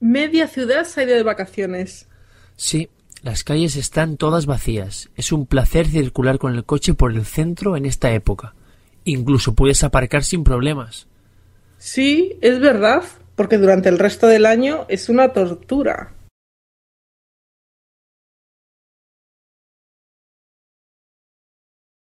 Media ciudad se ha ido de vacaciones. Sí, las calles están todas vacías. Es un placer circular con el coche por el centro en esta época. Incluso puedes aparcar sin problemas. Sí, es verdad, porque durante el resto del año es una tortura.